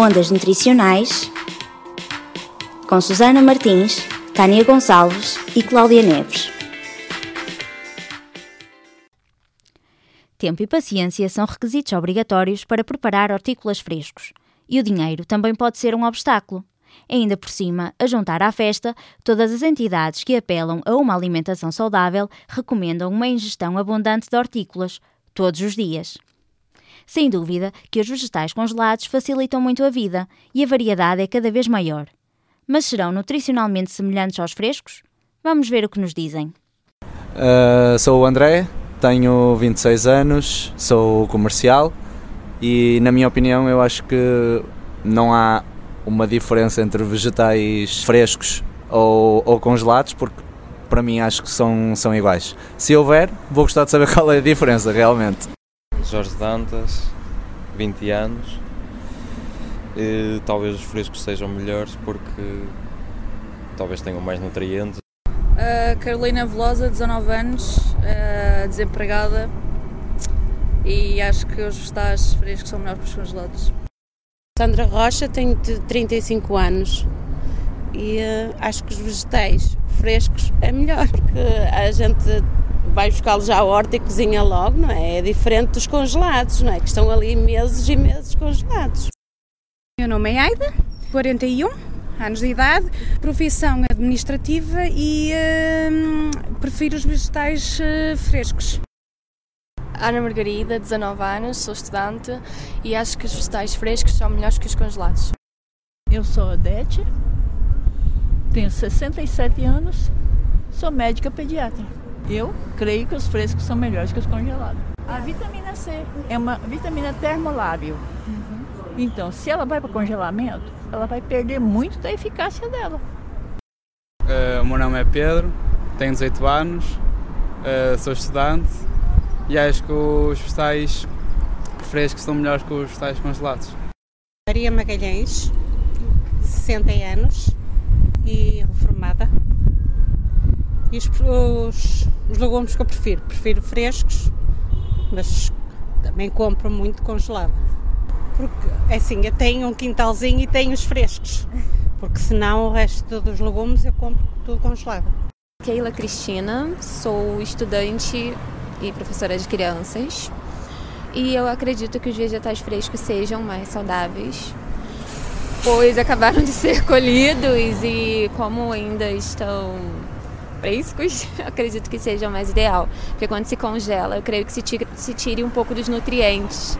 Ondas Nutricionais com Susana Martins, Tânia Gonçalves e Cláudia Neves. Tempo e paciência são requisitos obrigatórios para preparar hortícolas frescos. E o dinheiro também pode ser um obstáculo. Ainda por cima, a juntar à festa, todas as entidades que apelam a uma alimentação saudável recomendam uma ingestão abundante de hortícolas, todos os dias. Sem dúvida que os vegetais congelados facilitam muito a vida e a variedade é cada vez maior. Mas serão nutricionalmente semelhantes aos frescos? Vamos ver o que nos dizem. Uh, sou o André, tenho 26 anos, sou comercial e, na minha opinião, eu acho que não há uma diferença entre vegetais frescos ou, ou congelados, porque para mim acho que são, são iguais. Se houver, vou gostar de saber qual é a diferença realmente. Jorge Dantas, 20 anos. E, talvez os frescos sejam melhores porque talvez tenham mais nutrientes. Uh, Carolina Velosa, 19 anos, uh, desempregada e acho que os vegetais frescos são melhores que os congelados. Sandra Rocha, tenho 35 anos e uh, acho que os vegetais frescos é melhor porque a gente vai buscá-los à horta e cozinha logo, não é? É diferente dos congelados, não é? Que estão ali meses e meses congelados. Meu nome é Aida, 41 anos de idade, profissão administrativa e uh, prefiro os vegetais uh, frescos. Ana Margarida, 19 anos, sou estudante e acho que os vegetais frescos são melhores que os congelados. Eu sou Odete, tenho 67 anos, sou médica pediatra. Eu creio que os frescos são melhores que os congelados. A vitamina C é uma vitamina termolábil. Uhum. Então, se ela vai para congelamento, ela vai perder muito da eficácia dela. Uh, o meu nome é Pedro, tenho 18 anos, uh, sou estudante e acho que os vegetais frescos são melhores que os vegetais congelados. Maria Magalhães, 60 anos e reformada. E os, os, os legumes que eu prefiro, prefiro frescos, mas também compro muito congelado. Porque, é assim, eu tenho um quintalzinho e tenho os frescos, porque senão o resto dos legumes eu compro tudo congelado. Keila Cristina, sou estudante e professora de crianças. E eu acredito que os vegetais frescos sejam mais saudáveis, pois acabaram de ser colhidos e como ainda estão frescos, acredito que seja o mais ideal. Porque quando se congela, eu creio que se tire, se tire um pouco dos nutrientes.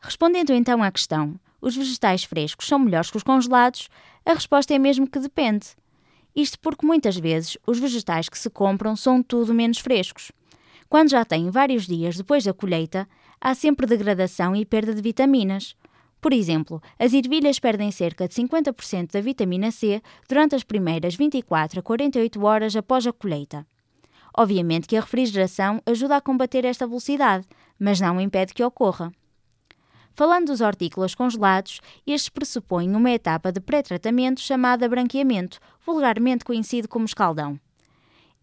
Respondendo então à questão, os vegetais frescos são melhores que os congelados? A resposta é mesmo que depende. Isto porque muitas vezes os vegetais que se compram são tudo menos frescos. Quando já têm vários dias depois da colheita, há sempre degradação e perda de vitaminas. Por exemplo, as ervilhas perdem cerca de 50% da vitamina C durante as primeiras 24 a 48 horas após a colheita. Obviamente que a refrigeração ajuda a combater esta velocidade, mas não impede que ocorra. Falando dos hortícolas congelados, estes pressupõem uma etapa de pré-tratamento chamada branqueamento, vulgarmente conhecido como escaldão.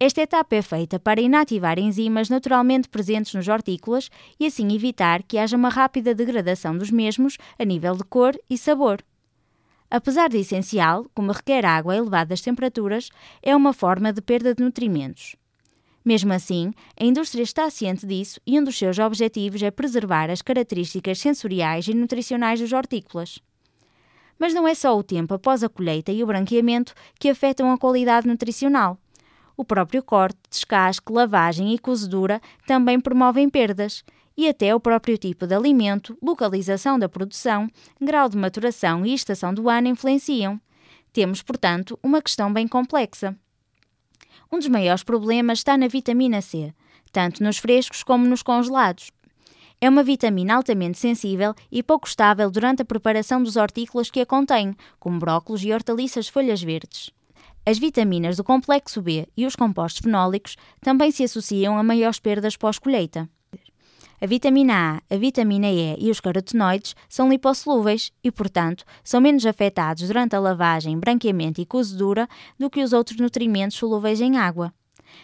Esta etapa é feita para inativar enzimas naturalmente presentes nos hortícolas e assim evitar que haja uma rápida degradação dos mesmos a nível de cor e sabor. Apesar de essencial, como requer água a elevadas temperaturas, é uma forma de perda de nutrimentos. Mesmo assim, a indústria está ciente disso e um dos seus objetivos é preservar as características sensoriais e nutricionais dos hortícolas. Mas não é só o tempo após a colheita e o branqueamento que afetam a qualidade nutricional. O próprio corte, descasque, lavagem e cozedura também promovem perdas, e até o próprio tipo de alimento, localização da produção, grau de maturação e estação do ano influenciam. Temos, portanto, uma questão bem complexa. Um dos maiores problemas está na vitamina C, tanto nos frescos como nos congelados. É uma vitamina altamente sensível e pouco estável durante a preparação dos hortícolas que a contém, como brócolos e hortaliças de folhas verdes. As vitaminas do complexo B e os compostos fenólicos também se associam a maiores perdas pós-colheita. A vitamina A, a vitamina E e os carotenoides são lipossolúveis e, portanto, são menos afetados durante a lavagem, branqueamento e cozedura do que os outros nutrimentos solúveis em água.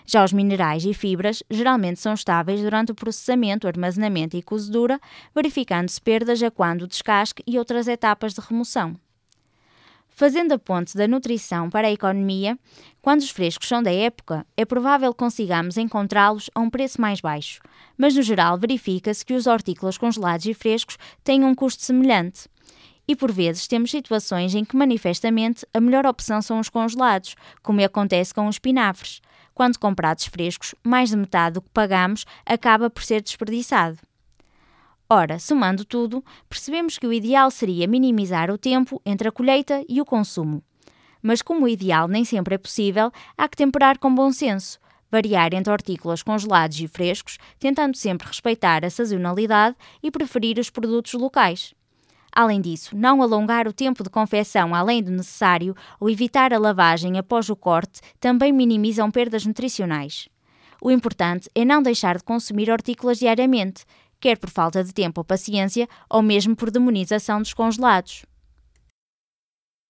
Já os minerais e fibras geralmente são estáveis durante o processamento, armazenamento e cozedura, verificando-se perdas a quando o descasque e outras etapas de remoção. Fazendo a ponte da nutrição para a economia, quando os frescos são da época, é provável consigamos encontrá-los a um preço mais baixo, mas no geral verifica-se que os hortícolas congelados e frescos têm um custo semelhante. E por vezes temos situações em que manifestamente a melhor opção são os congelados, como acontece com os espinafres. Quando comprados frescos, mais de metade do que pagamos acaba por ser desperdiçado. Ora, somando tudo, percebemos que o ideal seria minimizar o tempo entre a colheita e o consumo. Mas como o ideal nem sempre é possível, há que temperar com bom senso, variar entre hortícolas congelados e frescos, tentando sempre respeitar a sazonalidade e preferir os produtos locais. Além disso, não alongar o tempo de confecção além do necessário ou evitar a lavagem após o corte também minimizam perdas nutricionais. O importante é não deixar de consumir hortícolas diariamente, quer por falta de tempo ou paciência, ou mesmo por demonização dos congelados.